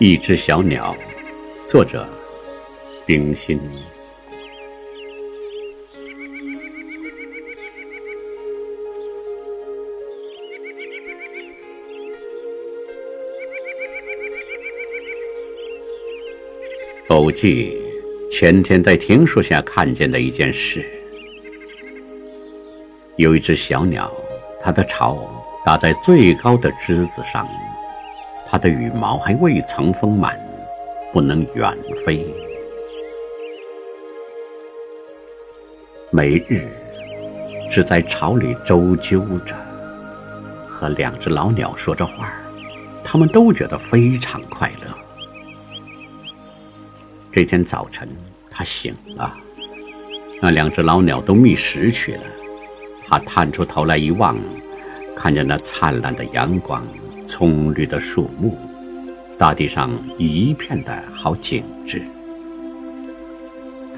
一只小鸟，作者冰心。偶记前天在庭树下看见的一件事：有一只小鸟，它的巢搭在最高的枝子上。它的羽毛还未曾丰满，不能远飞。每日只在巢里周究着，和两只老鸟说着话他们都觉得非常快乐。这天早晨，他醒了，那两只老鸟都觅食去了。他探出头来一望，看见那灿烂的阳光。葱绿的树木，大地上一片的好景致。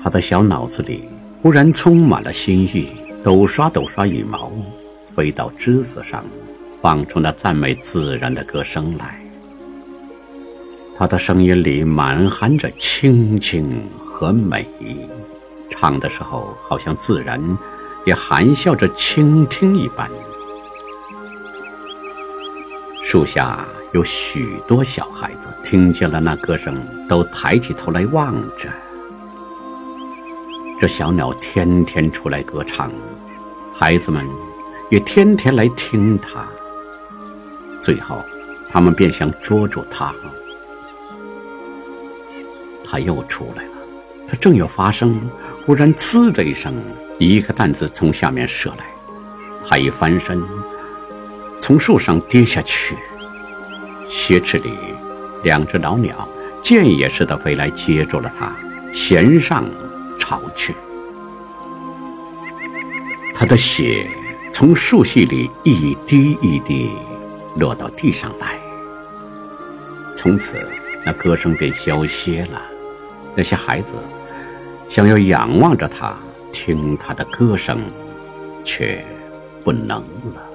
他的小脑子里忽然充满了新意，抖刷抖刷羽毛，飞到枝子上，放出那赞美自然的歌声来。他的声音里满含着清静和美，唱的时候好像自然也含笑着倾听一般。树下有许多小孩子，听见了那歌声，都抬起头来望着。这小鸟天天出来歌唱，孩子们也天天来听它。最后，他们便想捉住它。它又出来了，它正要发声，忽然“呲”的一声，一个弹子从下面射来，它一翻身。从树上跌下去，斜翅里，两只老鸟箭也似的飞来接住了它，衔上巢去。它的血从树隙里一滴一滴落到地上来。从此，那歌声便消歇了。那些孩子想要仰望着它，听它的歌声，却不能了。